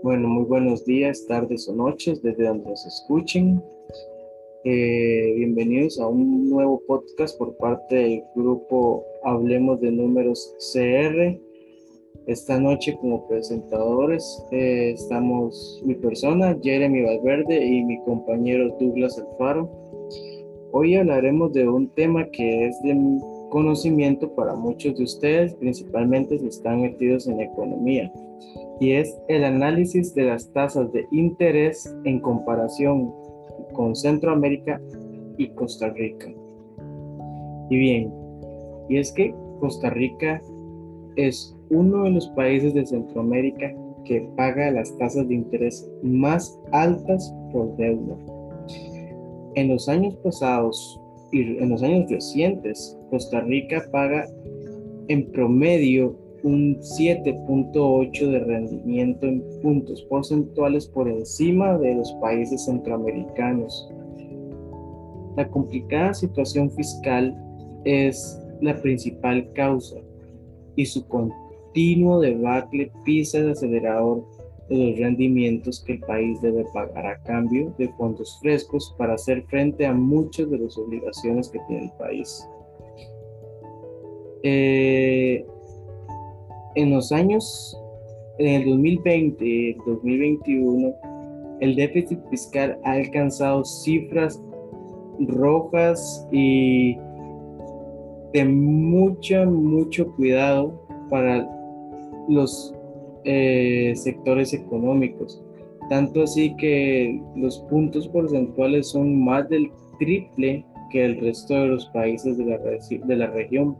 Bueno, muy buenos días, tardes o noches, desde donde nos escuchen. Eh, bienvenidos a un nuevo podcast por parte del grupo Hablemos de Números CR. Esta noche como presentadores eh, estamos mi persona, Jeremy Valverde, y mi compañero Douglas Alfaro. Hoy hablaremos de un tema que es de conocimiento para muchos de ustedes, principalmente si están metidos en economía y es el análisis de las tasas de interés en comparación con Centroamérica y Costa Rica. Y bien, y es que Costa Rica es uno de los países de Centroamérica que paga las tasas de interés más altas por deuda. En los años pasados y en los años recientes, Costa Rica paga en promedio un 7.8 de rendimiento en puntos porcentuales por encima de los países centroamericanos. La complicada situación fiscal es la principal causa y su continuo debacle pisa el acelerador de los rendimientos que el país debe pagar a cambio de fondos frescos para hacer frente a muchas de las obligaciones que tiene el país. Eh, en los años, en el 2020 y 2021, el déficit fiscal ha alcanzado cifras rojas y de mucho, mucho cuidado para los eh, sectores económicos. Tanto así que los puntos porcentuales son más del triple que el resto de los países de la, de la región.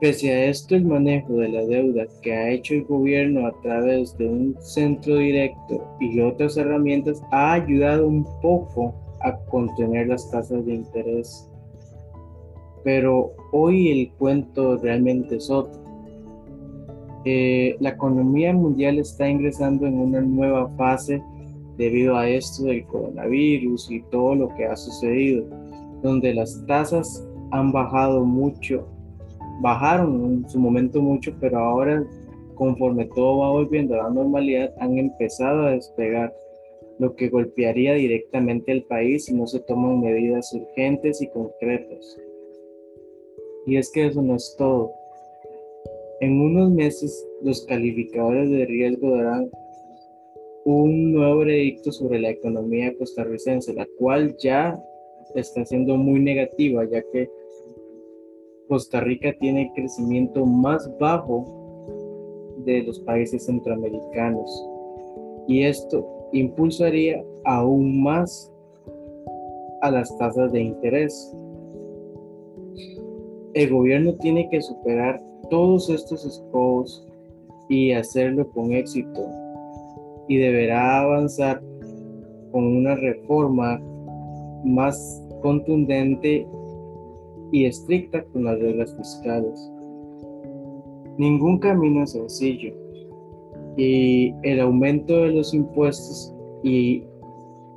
Pese a esto, el manejo de la deuda que ha hecho el gobierno a través de un centro directo y otras herramientas ha ayudado un poco a contener las tasas de interés. Pero hoy el cuento realmente es otro. Eh, la economía mundial está ingresando en una nueva fase debido a esto del coronavirus y todo lo que ha sucedido, donde las tasas han bajado mucho bajaron en su momento mucho, pero ahora conforme todo va volviendo a la normalidad, han empezado a despegar, lo que golpearía directamente al país si no se toman medidas urgentes y concretas. Y es que eso no es todo. En unos meses, los calificadores de riesgo darán un nuevo veredicto sobre la economía costarricense, la cual ya está siendo muy negativa, ya que Costa Rica tiene el crecimiento más bajo de los países centroamericanos y esto impulsaría aún más a las tasas de interés. El gobierno tiene que superar todos estos escobos y hacerlo con éxito y deberá avanzar con una reforma más contundente y estricta con las reglas fiscales. Ningún camino es sencillo y el aumento de los impuestos y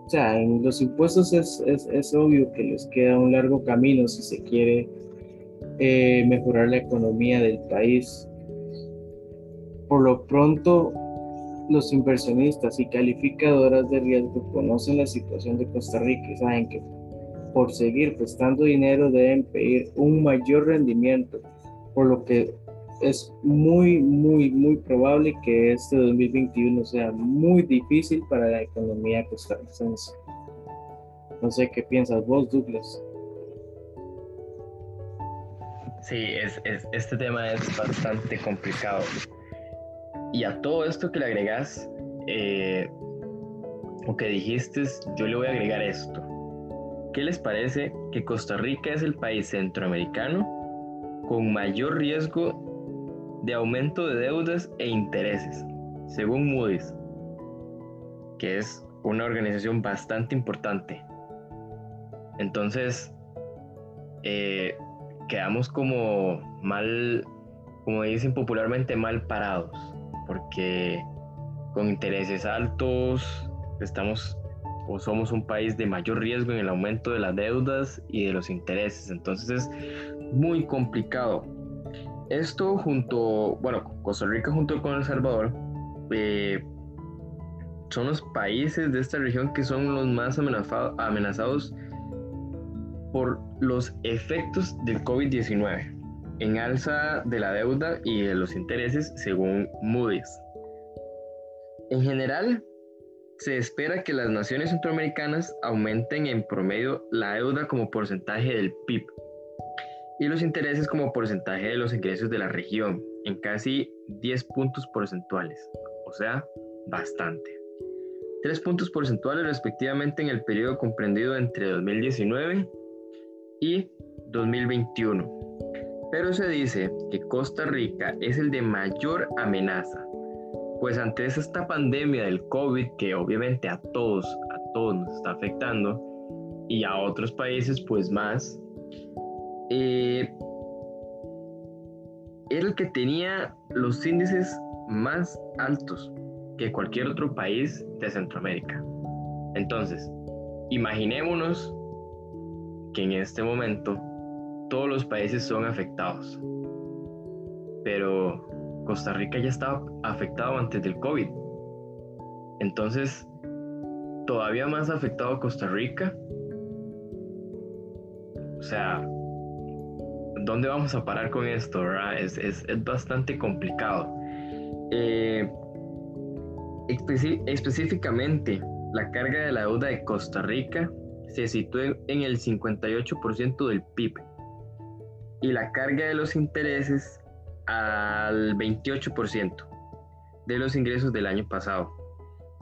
o sea, en los impuestos es, es, obvio que les queda un largo camino si se quiere eh, mejorar la economía del país. Por lo pronto, los inversionistas y calificadoras de riesgo conocen la situación de Costa Rica y saben que por seguir prestando dinero deben pedir un mayor rendimiento, por lo que es muy, muy, muy probable que este 2021 sea muy difícil para la economía costarricense. No sé qué piensas vos, Douglas. Sí, es, este tema es bastante complicado. Y a todo esto que le agregas, eh, o que dijiste, yo le voy a agregar esto. ¿Qué les parece que Costa Rica es el país centroamericano con mayor riesgo de aumento de deudas e intereses, según Moody's, que es una organización bastante importante? Entonces, eh, quedamos como mal, como dicen popularmente, mal parados, porque con intereses altos estamos o somos un país de mayor riesgo en el aumento de las deudas y de los intereses. Entonces es muy complicado. Esto junto, bueno, Costa Rica junto con El Salvador eh, son los países de esta región que son los más amenazados por los efectos del COVID-19 en alza de la deuda y de los intereses según Moody's. En general, se espera que las naciones centroamericanas aumenten en promedio la deuda como porcentaje del PIB y los intereses como porcentaje de los ingresos de la región en casi 10 puntos porcentuales, o sea, bastante. 3 puntos porcentuales respectivamente en el periodo comprendido entre 2019 y 2021. Pero se dice que Costa Rica es el de mayor amenaza, pues antes esta pandemia del COVID, que obviamente a todos, a todos nos está afectando, y a otros países pues más, eh, era el que tenía los índices más altos que cualquier otro país de Centroamérica. Entonces, imaginémonos que en este momento todos los países son afectados. Pero Costa Rica ya estaba afectado antes del COVID. Entonces, todavía más afectado Costa Rica. O sea, ¿dónde vamos a parar con esto? Es, bastante complicado. Eh, específicamente, la carga de la deuda de Costa Rica se sitúa en el 58% del PIB y la carga de los intereses al 28% de los ingresos del año pasado,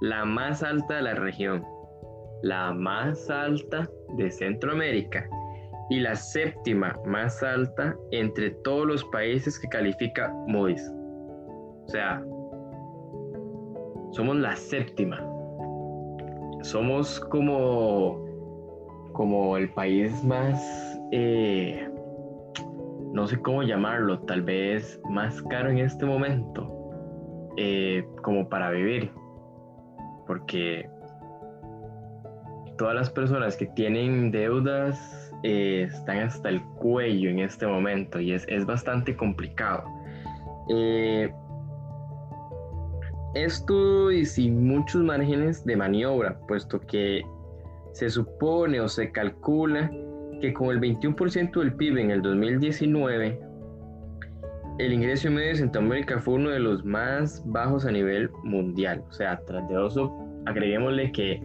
la más alta de la región, la más alta de Centroamérica y la séptima más alta entre todos los países que califica Moody's. O sea, somos la séptima. Somos como como el país más, eh, no sé cómo llamarlo, tal vez más caro en este momento, eh, como para vivir. Porque todas las personas que tienen deudas eh, están hasta el cuello en este momento y es, es bastante complicado. esto y sin muchos márgenes de maniobra, puesto que se supone o se calcula que con el 21% del PIB en el 2019, el ingreso medio de Centroamérica fue uno de los más bajos a nivel mundial. O sea, tras de eso, agreguémosle que,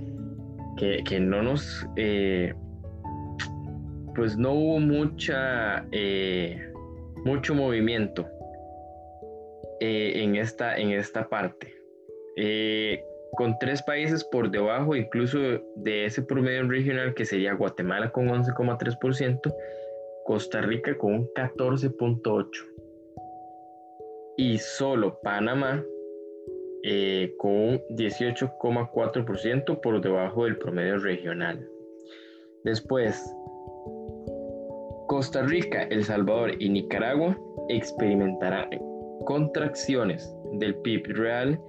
que, no nos, eh, pues no hubo mucha, eh, mucho movimiento eh, en, esta, en esta parte con tres países por debajo incluso de ese promedio regional que sería Guatemala con 11,3%, Costa Rica con un 14,8% y solo Panamá eh, con un 18,4% por debajo del promedio regional. Después, Costa Rica, El Salvador y Nicaragua experimentarán contracciones del PIB real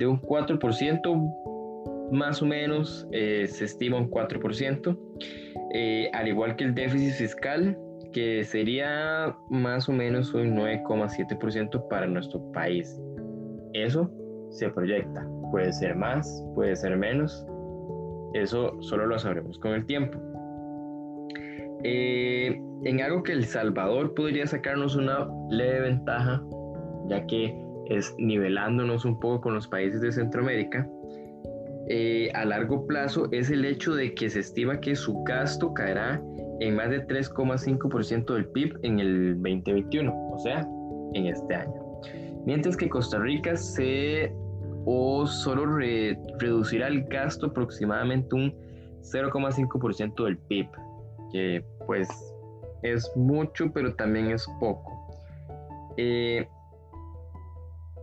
de un 4%, más o menos eh, se estima un 4%, eh, al igual que el déficit fiscal, que sería más o menos un 9,7% para nuestro país. Eso se proyecta, puede ser más, puede ser menos, eso solo lo sabremos con el tiempo. Eh, en algo que El Salvador podría sacarnos una leve ventaja, ya que es nivelándonos un poco con los países de Centroamérica, eh, a largo plazo es el hecho de que se estima que su gasto caerá en más de 3,5% del PIB en el 2021, o sea, en este año. Mientras que Costa Rica se o solo reducirá el gasto aproximadamente un 0,5% del PIB, que pues es mucho, pero también es poco. Eh,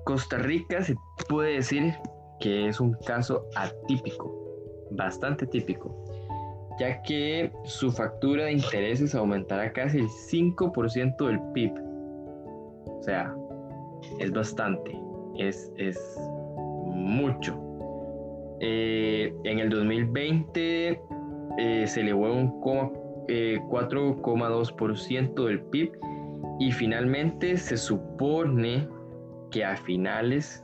Costa Rica se puede decir que es un caso atípico, bastante típico, ya que su factura de intereses aumentará casi el 5% del PIB. O sea, es bastante, es, es mucho. Eh, en el 2020 eh, se elevó un 4,2% del PIB y finalmente se supone que a finales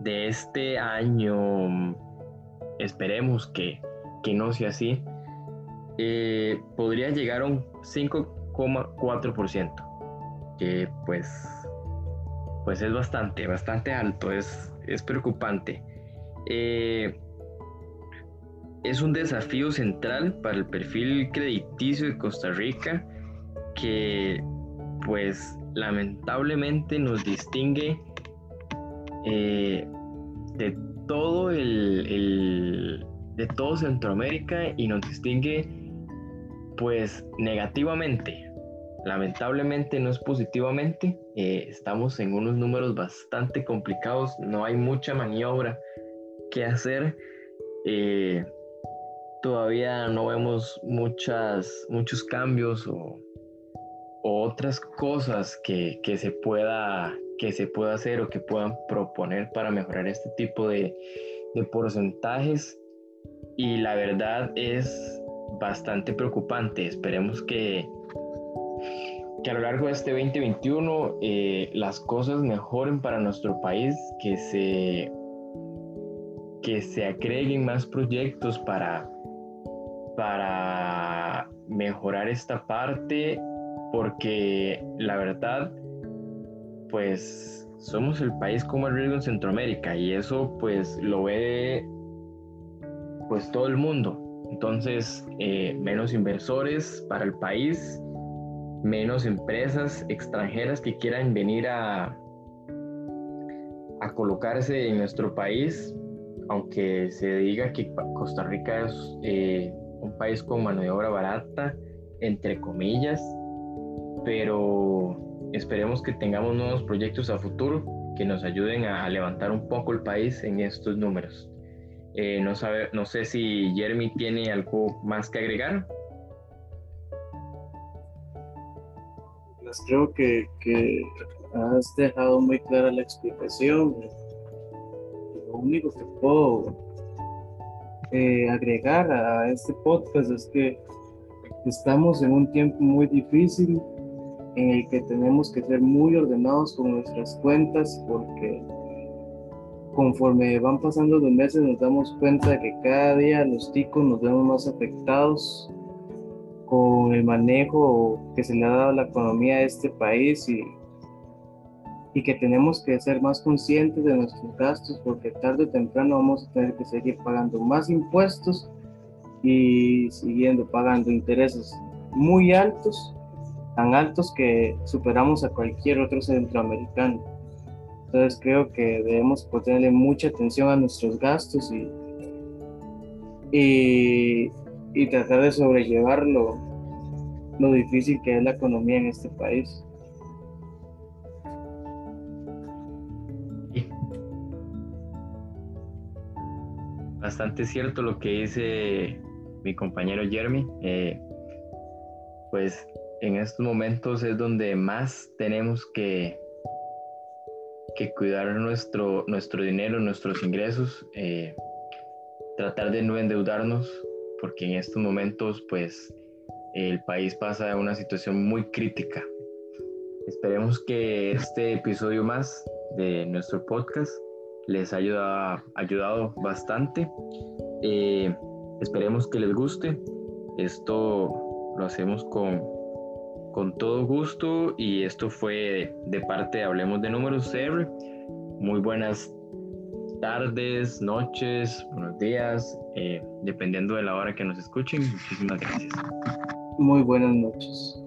de este año, esperemos que, que no sea así, eh, podría llegar a un 5,4%, que pues, pues es bastante, bastante alto, es, es preocupante. Eh, es un desafío central para el perfil crediticio de Costa Rica que pues lamentablemente nos distingue eh, de todo el, de todo Centroamérica y nos distingue pues negativamente. Lamentablemente no es positivamente eh, estamos en unos números bastante complicados no hay mucha maniobra que hacer eh, todavía no vemos muchas, muchos cambios o, otras cosas que, se pueda, que se pueda hacer o que puedan proponer para mejorar este tipo de, porcentajes. Y la verdad es bastante preocupante. Esperemos que, que a lo largo de este 2021 eh, las cosas mejoren para nuestro país, que se, que se agreguen más proyectos para, para mejorar esta parte porque la verdad pues somos el país con más riesgo en Centroamérica y eso pues lo ve pues todo el mundo. Entonces eh, menos inversores para el país menos empresas extranjeras que quieran venir a a colocarse en nuestro país aunque se diga que Costa Rica es eh, un país con mano de obra barata, entre comillas, pero esperemos que tengamos nuevos proyectos a futuro que nos ayuden a levantar un poco el país en estos números. Eh, no, sabe, no sé si Jeremy tiene algo más que agregar. Pues creo que, que has dejado muy clara la explicación. Lo único que puedo eh, agregar a este podcast es que estamos en un tiempo muy difícil en el que tenemos que ser muy ordenados con nuestras cuentas porque conforme van pasando los meses nos damos cuenta de que cada día los ticos nos vemos más afectados con el manejo que se le ha dado a la economía de este país y y que tenemos que ser más conscientes de nuestros gastos porque tarde o temprano vamos a tener que seguir pagando más impuestos y siguiendo pagando intereses muy altos, tan altos que superamos a cualquier otro centroamericano. Entonces creo que debemos ponerle mucha atención a nuestros gastos y, y, tratar de sobrellevar lo, lo difícil que es la economía en este país. bastante cierto lo que dice mi compañero Jeremy. Eh, pues en estos momentos es donde más tenemos que, que cuidar nuestro, nuestro dinero, nuestros ingresos, eh, tratar de no endeudarnos, porque en estos momentos pues el país pasa a una situación muy crítica. Esperemos que este episodio más de nuestro podcast les haya ayudado bastante. Eh, esperemos que les guste. Esto lo hacemos con, con todo gusto y esto fue de parte de Hablemos de Números CR. Muy buenas tardes, noches, buenos días, eh, dependiendo de la hora que nos escuchen. Muchísimas gracias. Muy buenas noches.